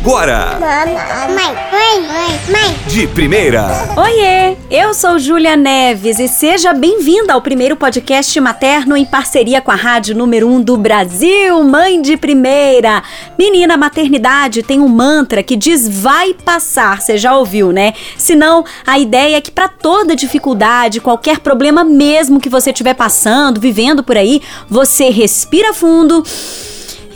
agora. Mãe, mãe, mãe, mãe. De primeira. Oiê, eu sou Júlia Neves e seja bem-vinda ao primeiro podcast materno em parceria com a rádio número 1 um do Brasil, Mãe de Primeira. Menina, a maternidade tem um mantra que diz vai passar, você já ouviu, né? Senão, a ideia é que para toda dificuldade, qualquer problema mesmo que você estiver passando, vivendo por aí, você respira fundo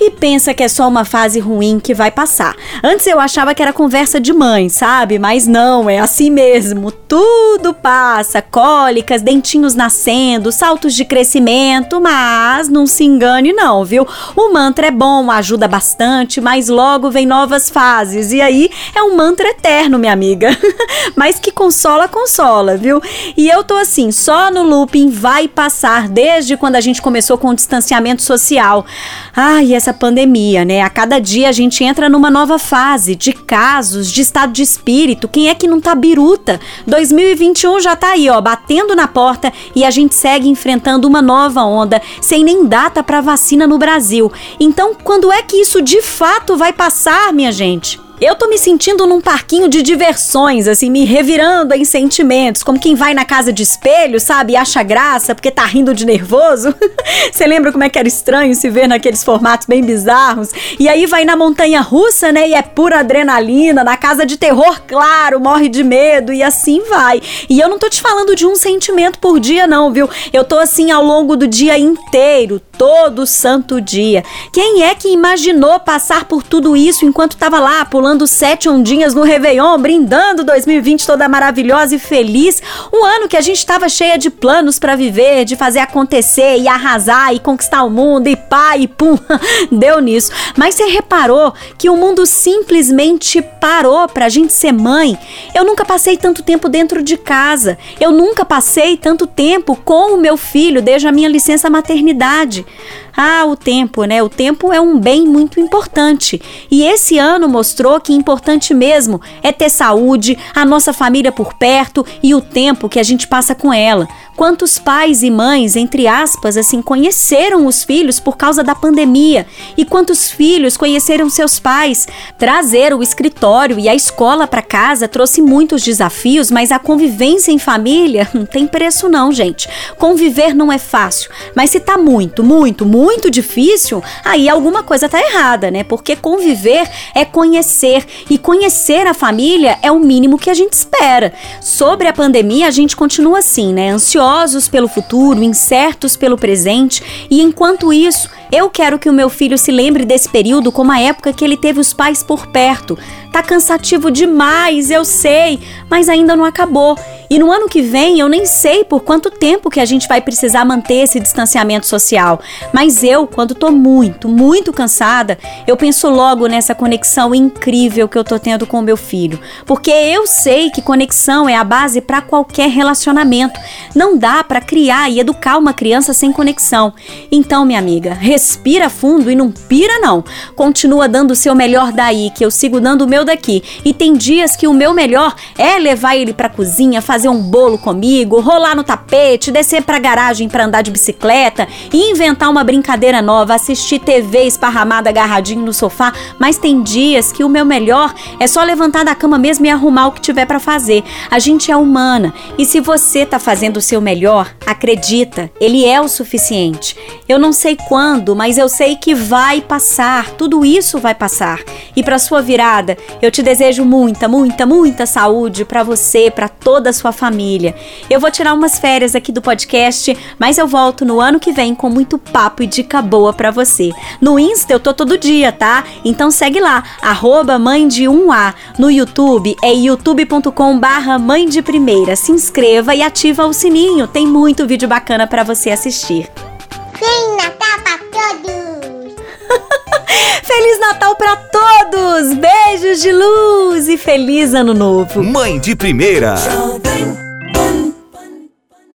e pensa que é só uma fase ruim que vai passar. Antes eu achava que era conversa de mãe, sabe? Mas não, é assim mesmo. Tudo passa, cólicas, dentinhos nascendo, saltos de crescimento, mas não se engane não, viu? O mantra é bom, ajuda bastante, mas logo vem novas fases e aí é um mantra eterno, minha amiga. mas que consola, consola, viu? E eu tô assim, só no looping vai passar desde quando a gente começou com o distanciamento social. Ai, essa pandemia, né? A cada dia a gente entra numa nova fase de casos, de estado de espírito. Quem é que não tá biruta? 2021 já tá aí, ó, batendo na porta e a gente segue enfrentando uma nova onda sem nem data para vacina no Brasil. Então, quando é que isso de fato vai passar, minha gente? Eu tô me sentindo num parquinho de diversões, assim, me revirando em sentimentos, como quem vai na casa de espelho, sabe? E acha graça porque tá rindo de nervoso. Você lembra como é que era estranho se ver naqueles formatos bem bizarros? E aí vai na montanha russa, né? E é pura adrenalina, na casa de terror, claro, morre de medo e assim vai. E eu não tô te falando de um sentimento por dia, não, viu? Eu tô assim ao longo do dia inteiro, todo santo dia. Quem é que imaginou passar por tudo isso enquanto tava lá pulando? Tomando sete ondinhas no Réveillon, brindando 2020 toda maravilhosa e feliz. Um ano que a gente estava cheia de planos para viver, de fazer acontecer e arrasar e conquistar o mundo e pá e pum. Deu nisso. Mas você reparou que o mundo simplesmente parou pra gente ser mãe? Eu nunca passei tanto tempo dentro de casa. Eu nunca passei tanto tempo com o meu filho desde a minha licença maternidade. Ah, o tempo, né? O tempo é um bem muito importante. E esse ano mostrou que importante mesmo é ter saúde, a nossa família por perto e o tempo que a gente passa com ela. Quantos pais e mães, entre aspas, assim, conheceram os filhos por causa da pandemia? E quantos filhos conheceram seus pais? Trazer o escritório e a escola para casa trouxe muitos desafios, mas a convivência em família não tem preço não, gente. Conviver não é fácil, mas se tá muito, muito, muito difícil, aí alguma coisa tá errada, né? Porque conviver é conhecer e conhecer a família é o mínimo que a gente espera. Sobre a pandemia, a gente continua assim, né? Ansioso ansiosos pelo futuro, incertos pelo presente, e enquanto isso, eu quero que o meu filho se lembre desse período como a época que ele teve os pais por perto. Tá cansativo demais, eu sei, mas ainda não acabou. E no ano que vem eu nem sei por quanto tempo que a gente vai precisar manter esse distanciamento social. Mas eu, quando tô muito, muito cansada, eu penso logo nessa conexão incrível que eu tô tendo com o meu filho. Porque eu sei que conexão é a base para qualquer relacionamento. Não dá para criar e educar uma criança sem conexão. Então, minha amiga, respira fundo e não pira não. Continua dando o seu melhor daí, que eu sigo dando o meu daqui. E tem dias que o meu melhor é levar ele para cozinha, fazer um bolo comigo, rolar no tapete, descer pra garagem para andar de bicicleta inventar uma brincadeira nova, assistir TV esparramada agarradinho no sofá, mas tem dias que o meu melhor é só levantar da cama mesmo e arrumar o que tiver para fazer. A gente é humana e se você tá fazendo o seu melhor, acredita, ele é o suficiente. Eu não sei quando mas eu sei que vai passar, tudo isso vai passar. E para sua virada, eu te desejo muita, muita, muita saúde para você, para toda a sua família. Eu vou tirar umas férias aqui do podcast, mas eu volto no ano que vem com muito papo e dica boa para você. No Insta eu tô todo dia, tá? Então segue lá, arroba mãe de 1A. No YouTube é youtube.com barra mãe de primeira. Se inscreva e ativa o sininho, tem muito vídeo bacana para você assistir. Feliz Natal pra todos! Feliz Natal para todos! Beijos de luz e feliz Ano Novo! Mãe de primeira.